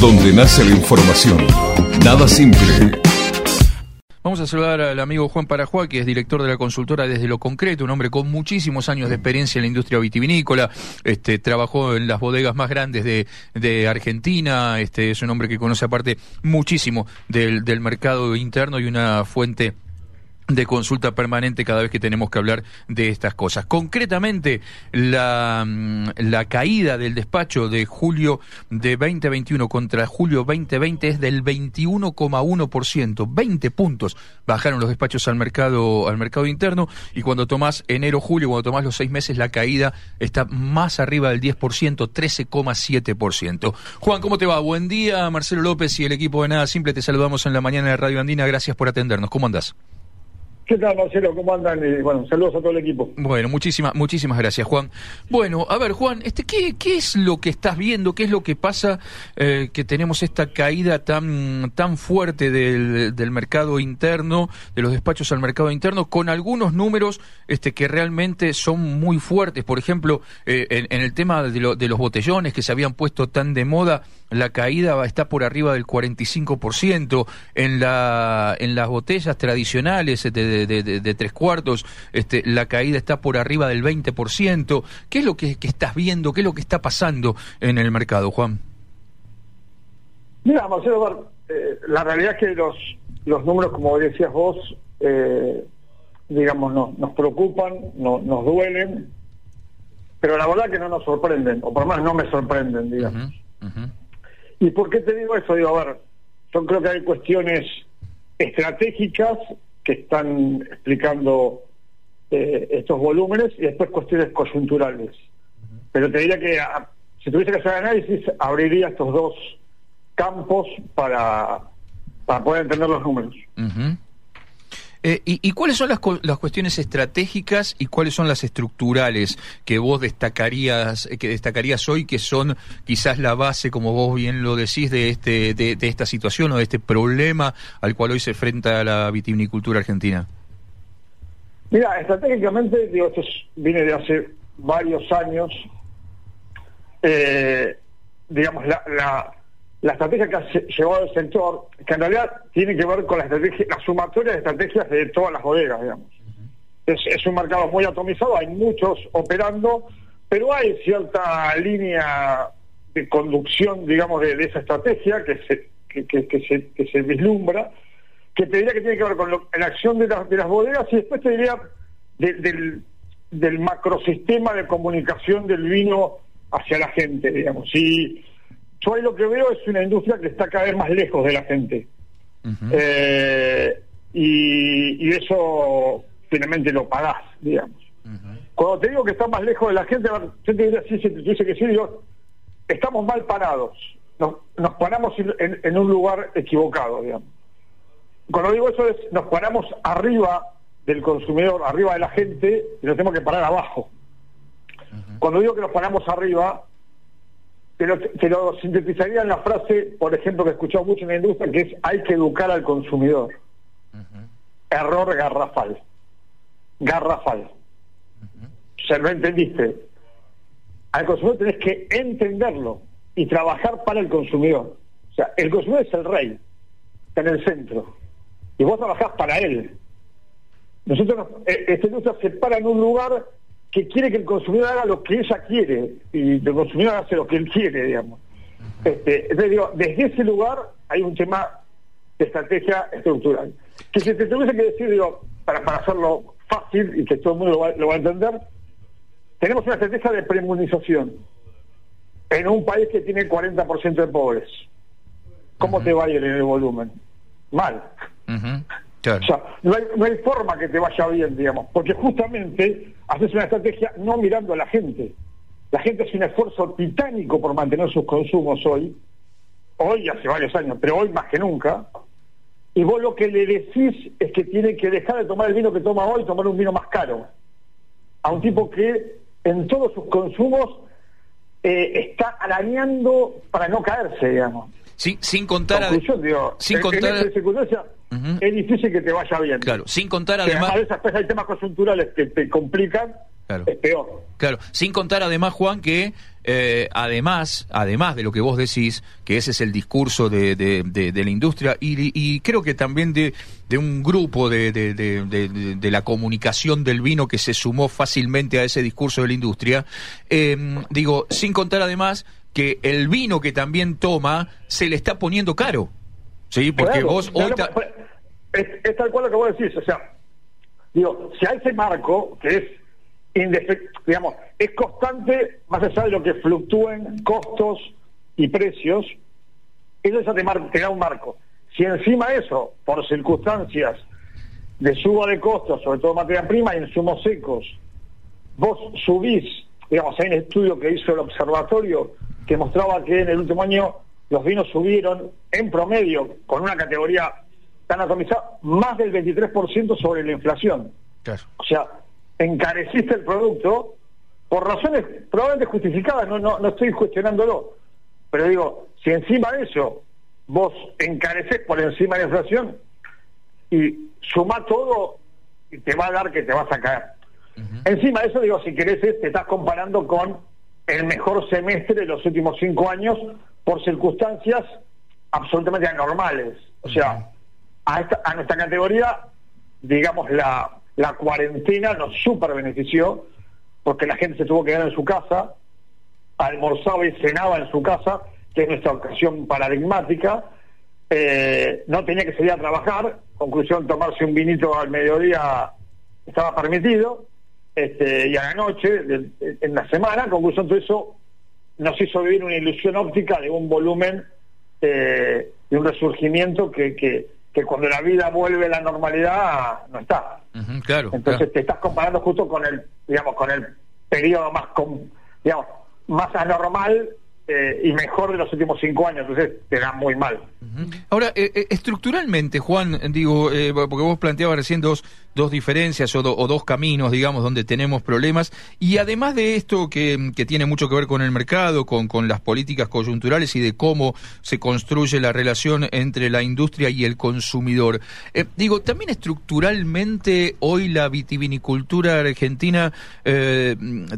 donde nace la información. Nada simple. Vamos a saludar al amigo Juan Parajuá, que es director de la consultora Desde lo Concreto, un hombre con muchísimos años de experiencia en la industria vitivinícola, este, trabajó en las bodegas más grandes de, de Argentina, este, es un hombre que conoce aparte muchísimo del, del mercado interno y una fuente de consulta permanente cada vez que tenemos que hablar de estas cosas. Concretamente, la, mm, la caída del despacho de julio de 2021 contra julio 2020 es del 21,1%, 20 puntos bajaron los despachos al mercado al mercado interno y cuando tomás enero julio, cuando tomás los seis meses la caída está más arriba del 10%, 13,7%. Juan, ¿cómo te va? Buen día, Marcelo López y el equipo de Nada Simple, te saludamos en la mañana de Radio Andina, gracias por atendernos. ¿Cómo andás? ¿Qué tal, Marcelo? ¿Cómo andan? Y, bueno, saludos a todo el equipo. Bueno, muchísimas, muchísimas gracias, Juan. Bueno, a ver, Juan, este, ¿qué, qué es lo que estás viendo? ¿Qué es lo que pasa eh, que tenemos esta caída tan, tan fuerte del, del, mercado interno, de los despachos al mercado interno, con algunos números este, que realmente son muy fuertes? Por ejemplo, eh, en, en, el tema de, lo, de los botellones que se habían puesto tan de moda, la caída está por arriba del 45%. En, la, en las botellas tradicionales de, de de, de, tres cuartos, este, la caída está por arriba del 20%. ¿Qué es lo que, que, estás viendo? ¿Qué es lo que está pasando en el mercado, Juan? Mira, Marcelo, eh, la realidad es que los, los números, como decías vos, eh, digamos, no, nos preocupan, no, nos duelen, pero la verdad que no nos sorprenden, o por lo menos no me sorprenden, digamos. Uh -huh, uh -huh. ¿Y por qué te digo eso? Digo, a ver, yo creo que hay cuestiones estratégicas que están explicando eh, estos volúmenes y después cuestiones coyunturales. Pero te diría que a, si tuviese que hacer análisis, abriría estos dos campos para, para poder entender los números. Eh, y, cuáles son las, las, cuestiones estratégicas y cuáles son las estructurales que vos destacarías que destacarías hoy que son quizás la base, como vos bien lo decís, de este de, esta situación o de este problema al cual hoy se enfrenta la vitivinicultura argentina? Mira, estratégicamente, digo, esto es, viene de hace varios años. Eh, digamos, la la estrategia que ha llevado el sector, que en realidad tiene que ver con la estrategia, la sumatoria de estrategias de todas las bodegas, digamos. Uh -huh. es, es, un mercado muy atomizado, hay muchos operando, pero hay cierta línea de conducción, digamos, de, de esa estrategia que se, que, que, que, se, que se vislumbra, que te diría que tiene que ver con lo, la acción de, la, de, las bodegas y después te diría de, del, del macrosistema de comunicación del vino hacia la gente, digamos. Y yo ahí lo que veo es una industria que está cada vez más lejos de la gente. Uh -huh. eh, y, y, eso finalmente lo pagás, digamos. Uh -huh. Cuando te digo que está más lejos de la gente, yo te diría, sí, dice que sí, digo, estamos mal parados. Nos, nos paramos en, en, un lugar equivocado, digamos. Cuando digo eso es, nos paramos arriba del consumidor, arriba de la gente, y nos tenemos que parar abajo. Uh -huh. Cuando digo que nos paramos arriba, te lo, te lo, sintetizaría en la frase, por ejemplo, que he escuchado mucho en la industria, que es hay que educar al consumidor. Uh -huh. Error garrafal. Garrafal. Uh -huh. O sea, no entendiste. Al consumidor tenés que entenderlo y trabajar para el consumidor. O sea, el consumidor es el rey, está en el centro. Y vos trabajás para él. Nosotros, eh, esta industria se para en un lugar que quiere que el consumidor haga lo que ella quiere y el consumidor hace lo que él quiere, digamos. Este, entonces digo, desde ese lugar hay un tema de estrategia estructural. Que si te tuviese que decir, digo, para, para hacerlo fácil y que todo el mundo lo va, lo va a entender, tenemos una estrategia de premunización en un país que tiene 40% de pobres. ¿Cómo uh -huh. te va a ir en el volumen? Mal. Uh -huh. O sea, no hay, no hay forma que te vaya bien, digamos, porque justamente haces una estrategia no mirando a la gente. La gente hace un esfuerzo titánico por mantener sus consumos hoy, hoy hace varios años, pero hoy más que nunca, y vos lo que le decís es que tiene que dejar de tomar el vino que toma hoy y tomar un vino más caro. A un tipo que en todos sus consumos eh, está arañando para no caerse, digamos. Sin, sin contar... A... Digo, sin en, contar... En circunstancia, uh -huh. es difícil que te vaya bien. Claro, sin contar además... además de esas hay temas coyunturales que te complican es peor. Claro, sin contar además, Juan, que eh, además, además de lo que vos decís, que ese es el discurso de, de, la industria y, creo que también de, un grupo de, la comunicación del vino que se sumó fácilmente a ese discurso de la industria, em, digo, sin contar además que el vino que también toma se le está poniendo caro. Sí, porque vos hoy... es, tal cual lo que vos decís, o sea, digo, si hay ese marco que es digamos, es constante, más allá de lo que fluctúen costos y precios, eso ya te, da un marco. Si encima eso, por circunstancias de suba de costos, sobre todo materia prima y insumos secos, vos subís, digamos, hay un estudio que hizo el observatorio que mostraba que en el último año los vinos subieron en promedio, con una categoría tan atomizada, más del 23% sobre la inflación. O sea, encareciste el producto por razones probablemente justificadas, no, no, no estoy cuestionándolo, pero digo, si encima de eso vos encareces por encima de la inflación y suma todo y te va a dar que te vas a caer. Encima de eso, digo, si querés, te estás comparando con el mejor semestre de los últimos cinco años por circunstancias absolutamente anormales. O sea, a, esta, a nuestra categoría, digamos, la, la cuarentena nos super benefició porque la gente se tuvo que quedar en su casa, almorzaba y cenaba en su casa, que es nuestra ocasión paradigmática, eh, no tenía que salir a trabajar, conclusión, tomarse un vinito al mediodía estaba permitido, este, y a la noche, en la semana, conclusión, todo eso nos hizo vivir una ilusión óptica de un volumen, eh, de un resurgimiento que, que, que cuando la vida vuelve a la normalidad no está. claro. Entonces te estás comparando justo con el, digamos, con el periodo más, digamos, más anormal eh, y mejor de los últimos cinco años, entonces te da muy mal. Ahora, eh, eh, estructuralmente, Juan, digo, porque vos planteabas recién dos, dos diferencias o, dos caminos, digamos, donde tenemos problemas, y además de esto que, tiene mucho que ver con el mercado, con, con, las políticas coyunturales y de cómo se construye la relación entre la industria y el consumidor, digo, también estructuralmente hoy la vitivinicultura argentina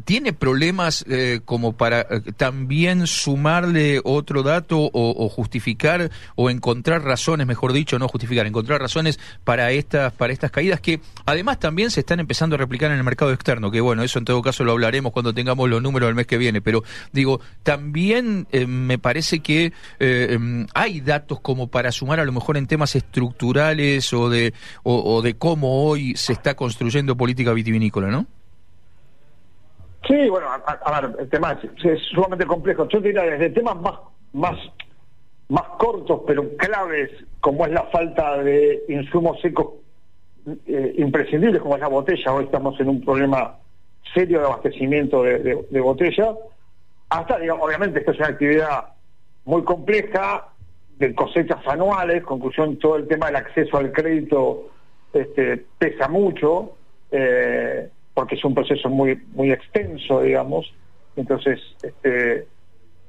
tiene problemas como para también sumarle otro dato o, justificar o encontrar razones, mejor dicho, no justificar, encontrar razones para estas para estas caídas que además también se están empezando a replicar en el mercado externo, que bueno, eso en todo caso lo hablaremos cuando tengamos los números del mes que viene, pero digo, también eh, me parece que eh, em, hay datos como para sumar a lo mejor en temas estructurales o de o de cómo hoy se está construyendo política vitivinícola, ¿no? Sí, bueno, a, ver, el tema es, sumamente complejo. Yo diría desde temas más, más, más cortos pero claves, como es la falta de insumos secos eh, imprescindibles, como es la botella. Hoy estamos en un problema serio de abastecimiento de, botella. Hasta, digamos, obviamente, esta es una actividad muy compleja, de cosechas anuales, conclusión, todo el tema del acceso al crédito este, pesa mucho. Eh, porque es un proceso muy muy extenso, digamos. Entonces, este,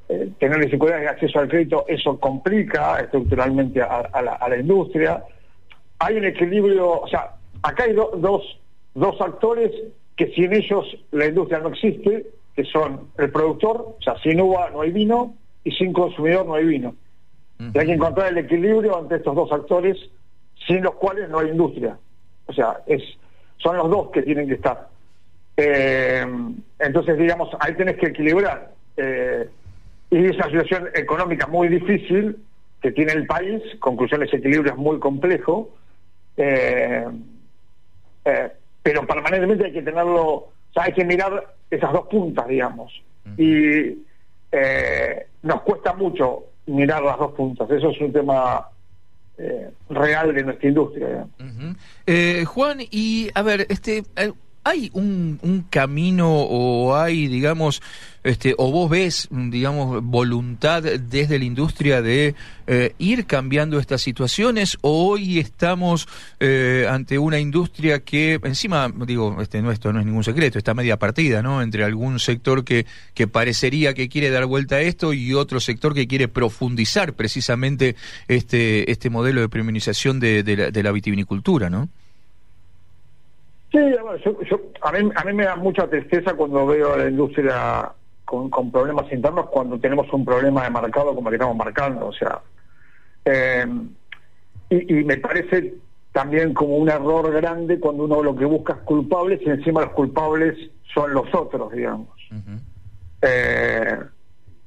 eh, tener dificultades de acceso al crédito, eso complica estructuralmente a, la, industria. Hay un equilibrio, o sea, acá hay dos, dos actores que sin ellos la industria no existe, que son el productor, o sea, sin uva no hay vino, y sin consumidor no hay vino. Y hay que encontrar el equilibrio entre estos dos actores, sin los cuales no hay industria. O sea, es, son los dos que tienen que estar. Eh, entonces, digamos, ahí tenés que equilibrar. Eh, y esa situación económica muy difícil que tiene el país, conclusión, ese equilibrio es muy complejo, eh, pero permanentemente hay que tenerlo, o sea, hay que mirar esas dos puntas, digamos. Y nos cuesta mucho mirar las dos puntas, eso es un tema real de nuestra industria. Juan, y a ver, este ¿Hay un, un, camino o hay, digamos, este, o vos ves, digamos, voluntad desde la industria de eh, ir cambiando estas situaciones o hoy estamos eh, ante una industria que encima, digo, este, no, esto no es ningún secreto, está media partida, ¿no? Entre algún sector que, que parecería que quiere dar vuelta a esto y otro sector que quiere profundizar precisamente este, este modelo de premiumización de, de, la, de la vitivinicultura, ¿no? Sí, a, mí, a mí me da mucha tristeza cuando veo a la industria con, problemas internos cuando tenemos un problema de mercado como el que estamos marcando. O sea, eh, y, me parece también como un error grande cuando uno lo que busca es culpables y encima los culpables son los otros, digamos. eh,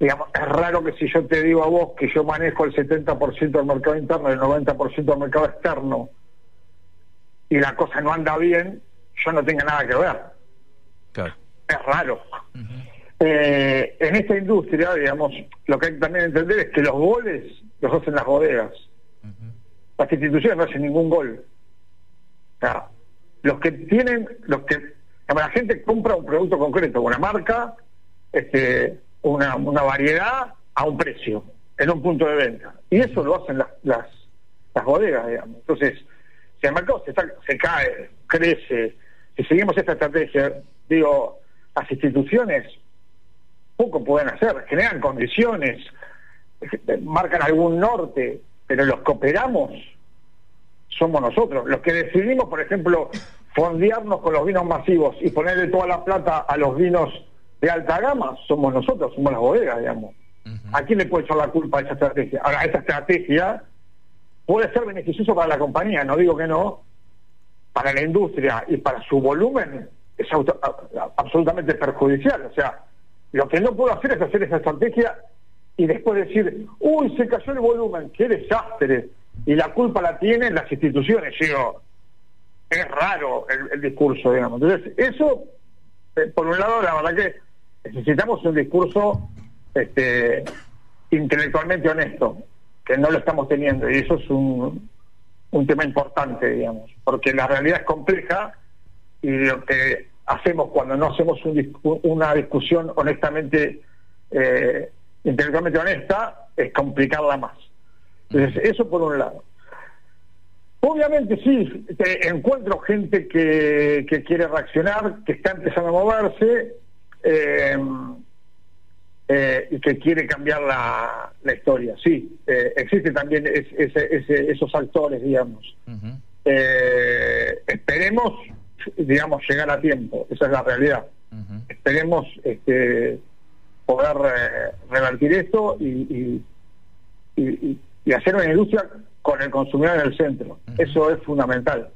digamos, es raro que si yo te digo a vos que yo manejo el 70% del mercado interno y el 90% del mercado externo y la cosa no anda bien, yo no tenga nada que ver. Es raro. Eh, en esta industria, digamos, lo que hay que también entender es que los goles los hacen las bodegas. Las instituciones no hacen ningún gol. O sea, los que tienen, los que, la gente compra un producto concreto, una marca, este, una, una variedad a un precio, en un punto de venta. Y eso lo hacen las, las, las bodegas, digamos. Entonces, si el mercado se, se cae, crece, si seguimos esta estrategia, digo, las instituciones poco pueden hacer, generan condiciones, marcan algún norte, pero los que operamos somos nosotros. Los que decidimos, por ejemplo, fondearnos con los vinos masivos y ponerle toda la plata a los vinos de alta gama, somos nosotros, somos las bodegas, digamos. ¿A quién le puede echar la culpa a esa estrategia? Ahora, esa estrategia puede ser beneficioso para la compañía, no digo que no, para la industria y para su volumen es absolutamente perjudicial. O sea, lo que no puedo hacer es hacer esa estrategia y después decir, uy, se cayó el volumen, qué desastre. Y la culpa la tienen las instituciones. Digo, es raro el, discurso, digamos. Entonces, eso, eh, por un lado, la verdad que necesitamos un discurso este, intelectualmente honesto, que no lo estamos teniendo. Y eso es un, un tema importante, digamos, porque la realidad es compleja y lo que hacemos cuando no hacemos una discusión honestamente, eh, intelectualmente honesta, es complicarla más. Entonces, eso por un lado. Obviamente sí, encuentro gente que, que, quiere reaccionar, que está empezando a moverse eh, eh, y que quiere cambiar la, la historia. Sí, eh, existen también esos actores, digamos. esperemos digamos, llegar a tiempo. Esa es la realidad. Esperemos este, poder eh, revertir esto y, y, y, hacer una industria con el consumidor en el centro. Eso es fundamental.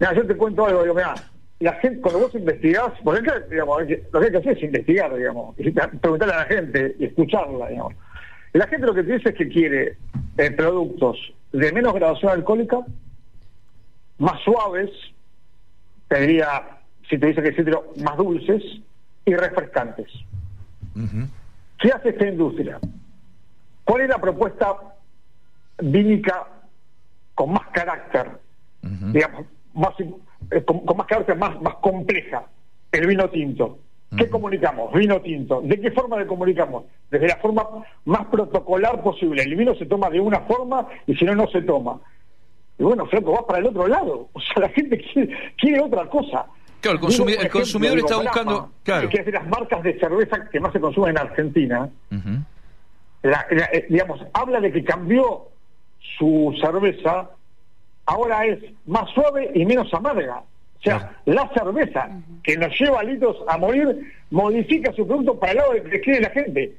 Mira, yo te cuento algo, digo, mira, la gente, cuando vos investigás, porque digamos, lo que hay que hacer es investigar, digamos, y preguntarle a la gente y escucharla, digamos. La gente lo que te dice es que quiere eh, productos de menos graduación alcohólica, más suaves, te diría, si te dice que citro, más dulces y refrescantes. ¿Qué hace esta industria? ¿Cuál es la propuesta vínica con más carácter, digamos, más, eh, con, más carácter más, más compleja? El vino tinto. ¿Qué comunicamos? Vino tinto. ¿De qué forma le comunicamos? Desde la forma más protocolar posible. El vino se toma de una forma y si no, no se toma. Y bueno, Franco, vas para el otro lado. O sea, la gente quiere, otra cosa. Claro, el, consumidor, está buscando. Claro. Que es de las marcas de cerveza que más se consumen en Argentina. Eh, digamos, habla de que cambió su cerveza, ahora es más suave y menos amarga. O sea, la cerveza que nos lleva a litros a morir modifica su producto para el lado de que quiere la gente.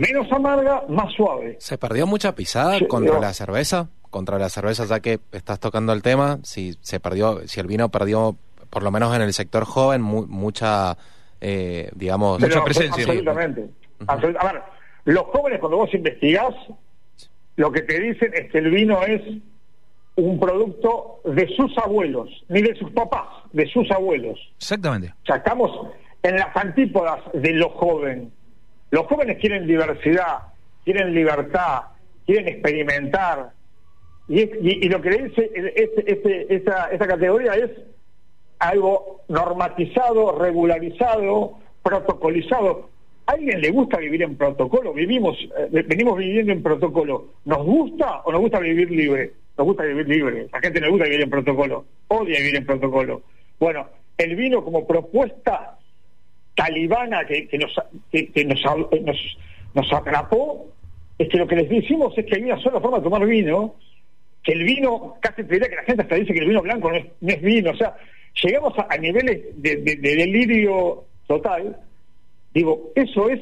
Menos amarga, más suave. ¿Se perdió mucha pisada contra la cerveza? contra la cerveza, ya que estás tocando el tema, si se perdió, si el vino perdió, por lo menos en el sector joven, mucha, eh, digamos, mucha presencia. Absolutamente. A ver, los jóvenes cuando vos investigás, lo que te dicen es que el vino es un producto de sus abuelos, ni de sus papás, de sus abuelos. Exactamente. O sea, estamos en las antípodas de lo joven. Los jóvenes quieren diversidad, quieren libertad, quieren experimentar, y, lo que le dice este, este, esta, esta categoría es algo normatizado, regularizado, protocolizado. ¿A alguien le gusta vivir en protocolo? Vivimos, eh, venimos viviendo en protocolo. ¿Nos gusta o nos gusta vivir libre? Nos gusta vivir libre. La gente no le gusta vivir en protocolo. Odia vivir en protocolo. Bueno, el vino como propuesta talibana que, que, nos, que, nos, nos, nos atrapó, es que lo que les decimos es que hay una sola forma de tomar vino que el vino, casi te diría que la gente hasta dice que el vino blanco no es, vino, o sea, llegamos a, niveles de, delirio total, digo, eso es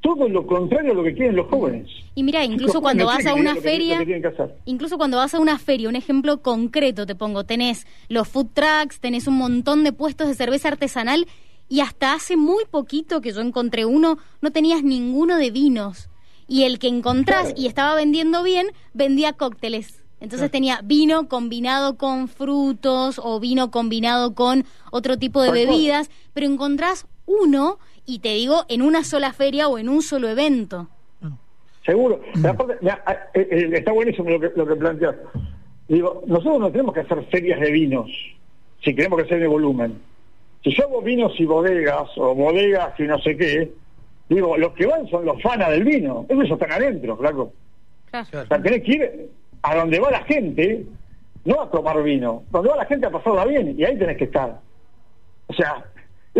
todo lo contrario a lo que quieren los jóvenes. Y mira, incluso cuando vas a una feria, incluso cuando vas a una feria, un ejemplo concreto te pongo, tenés los food trucks, tenés un montón de puestos de cerveza artesanal y hasta hace muy poquito que yo encontré uno, no tenías ninguno de vinos. Y el que encontrás y estaba vendiendo bien, vendía cócteles. Entonces tenía vino combinado con frutos o vino combinado con otro tipo de bebidas, pero encontrás uno y te digo en una sola feria o en un solo evento. Seguro. Mm. Eh, eh, está buenísimo lo que, lo que planteas. Digo, nosotros no tenemos que hacer ferias de vinos si queremos crecer de volumen. Si yo hago vinos y bodegas o bodegas y no sé qué, digo, los que van son los fanas del vino. Ellos están adentro, flaco. Claro. O sea, tenés que ir a donde va la gente, no a tomar vino, donde va la gente a pasarla bien, y ahí tenés que estar. O sea,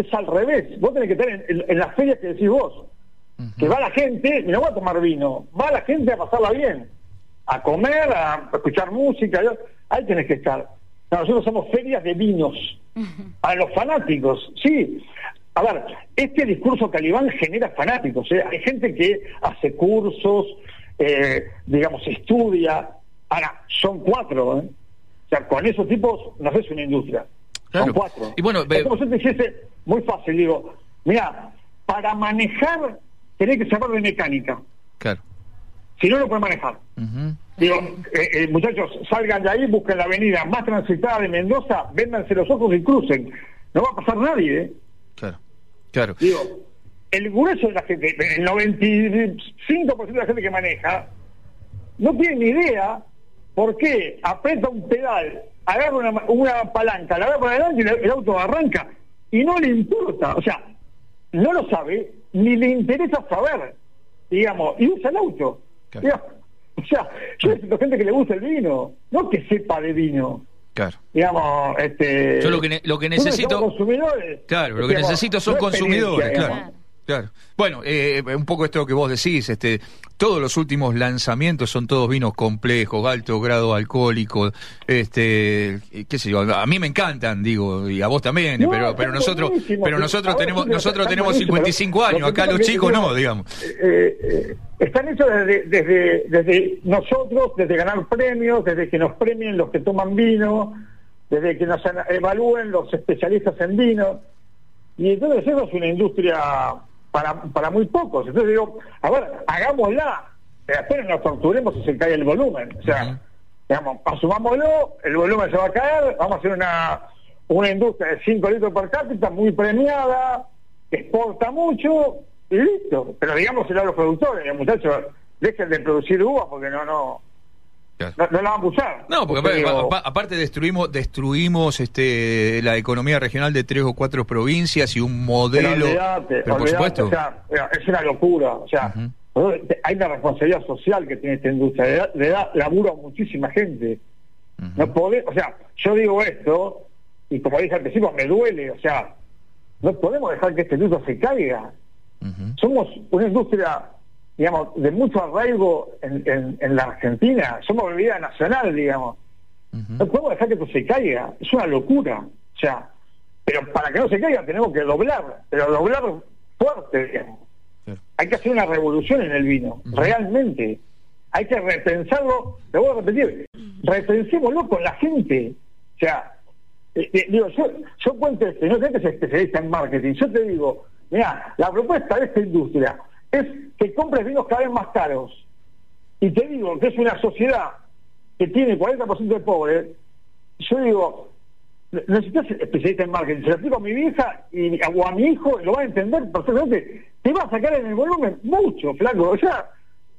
es al revés, vos tenés que estar en, las ferias que decís vos, que va la gente, y no va a tomar vino, va la gente a pasarla bien, a comer, a escuchar música, ahí tenés que estar. nosotros somos ferias de vinos, a los fanáticos, sí. A ver, este discurso calibán genera fanáticos, ¿eh? hay gente que hace cursos, eh, digamos, estudia, Ahora, son cuatro, ¿eh? O sea, con esos tipos no es una industria. Son cuatro. Y bueno, es como si te dijese, muy fácil, digo, mira, para manejar tenés que saber de mecánica. Claro. Si no, lo puedes manejar. Digo, eh, eh, muchachos, salgan de ahí, busquen la avenida más transitada de Mendoza, véndanse los ojos y crucen. No va a pasar nadie, ¿eh? Claro, claro. Digo, el grueso de la gente, el 95% de la gente que maneja, no tiene ni idea ¿Por qué? Aprieta un pedal, agarra una, una palanca, la agarra para adelante y el auto arranca. Y no le importa, o sea, no lo sabe, ni le interesa saber, digamos, y usa el auto. o sea, yo necesito gente que le guste el vino, no que sepa de vino. Claro. Digamos, este. Yo lo que, lo que necesito. Consumidores, claro, lo que necesito son consumidores, claro. Claro. Bueno, eh, un poco esto que vos decís, este, todos los últimos lanzamientos son todos vinos complejos, alto grado alcohólico, este, qué sé yo, a mí me encantan, digo, y a vos también, pero, pero nosotros, pero nosotros tenemos, nosotros tenemos 55 años, acá los chicos no, digamos. Eh, eh, están hechos desde, desde, desde nosotros, desde ganar premios, desde que nos premien los que toman vino, desde que nos evalúen los especialistas en vino. Y entonces eso es una industria para, para muy pocos. Entonces digo, a ver, hagámosla, pero apenas nos torturemos y se cae el volumen. O sea, digamos, asumámoslo, el volumen se va a caer, vamos a hacer una, una industria de 5 litros por cápita muy premiada, que exporta mucho, y listo. Pero digamos a los productores, muchachos, dejen de producir uvas porque no, no, no, no, la vamos a usar. No, porque aparte, destruimos destruimos este la economía regional de tres o cuatro provincias y un modelo. Pero, por supuesto. O sea, es una locura. O sea, hay una responsabilidad social que tiene esta industria. Le da, laburo a muchísima gente. No puede o sea, yo digo esto y como dije al principio, me duele. O sea, no podemos dejar que esta industria se caiga. Somos una industria digamos, de mucho arraigo en, en, la Argentina. Somos bebida nacional, digamos. No podemos dejar que esto se caiga. Es una locura. O sea, pero para que no se caiga tenemos que doblar, pero doblar fuerte, digamos. Hay que hacer una revolución en el vino, realmente. Hay que repensarlo, te voy a repetir, repensémoslo con la gente. O sea, eh, eh, digo, yo, yo cuento esto, no sé que es especialista en marketing, yo te digo, mira, la propuesta de esta industria es que compres vinos cada vez más caros. Y te digo que es una sociedad que tiene 40% de pobres. Yo digo, necesitas especialista en marketing. Se lo explico a mi vieja y, o a mi hijo, lo va a entender perfectamente. Te va a sacar en el volumen mucho, flaco. O sea,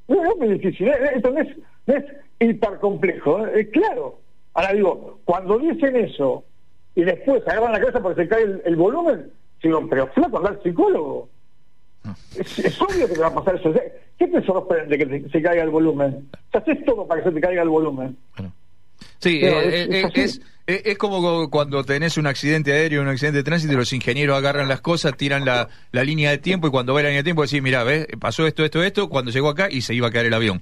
no, es difícil. ¿eh? Esto no es, no es hiper complejo. ¿eh? Es claro. Ahora digo, cuando dicen eso y después agarran la cabeza porque se cae el, volumen, digo, pero flaco, anda al psicólogo. Es, obvio que te va a pasar eso. ¿Qué te sorprende que se caiga el volumen? O haces todo para que se te caiga el volumen. Sí, eh, eh, es, es, como cuando tenés un accidente aéreo, un accidente de tránsito, y los ingenieros agarran las cosas, tiran la, la línea de tiempo, y cuando va la línea de tiempo decís, mira, ves, pasó esto, esto, esto, cuando llegó acá y se iba a caer el avión.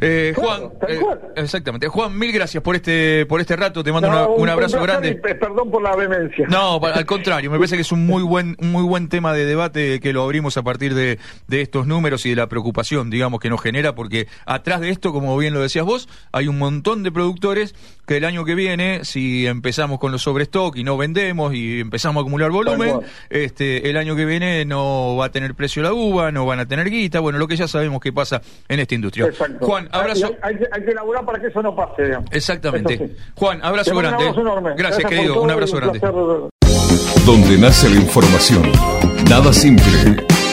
Eh, Juan, eh, exactamente. Juan, mil gracias por este por este rato. Te mando un, abrazo grande. perdón por la vehemencia. No, al contrario, me parece que es un muy buen un muy buen tema de debate que lo abrimos a partir de, de estos números y de la preocupación, digamos, que nos genera, porque atrás de esto, como bien lo decías vos, hay un montón de productores que el año que viene, si empezamos con los sobrestock y no vendemos y empezamos a acumular volumen, este el año que viene no va a tener precio la uva, no van a tener guita, bueno, lo que ya sabemos que pasa en esta industria. Juan, abrazo. Hay, que elaborar para que eso no pase. Exactamente. Juan, abrazo grande. Gracias, querido. Un abrazo grande. Donde nace la información. Nada simple.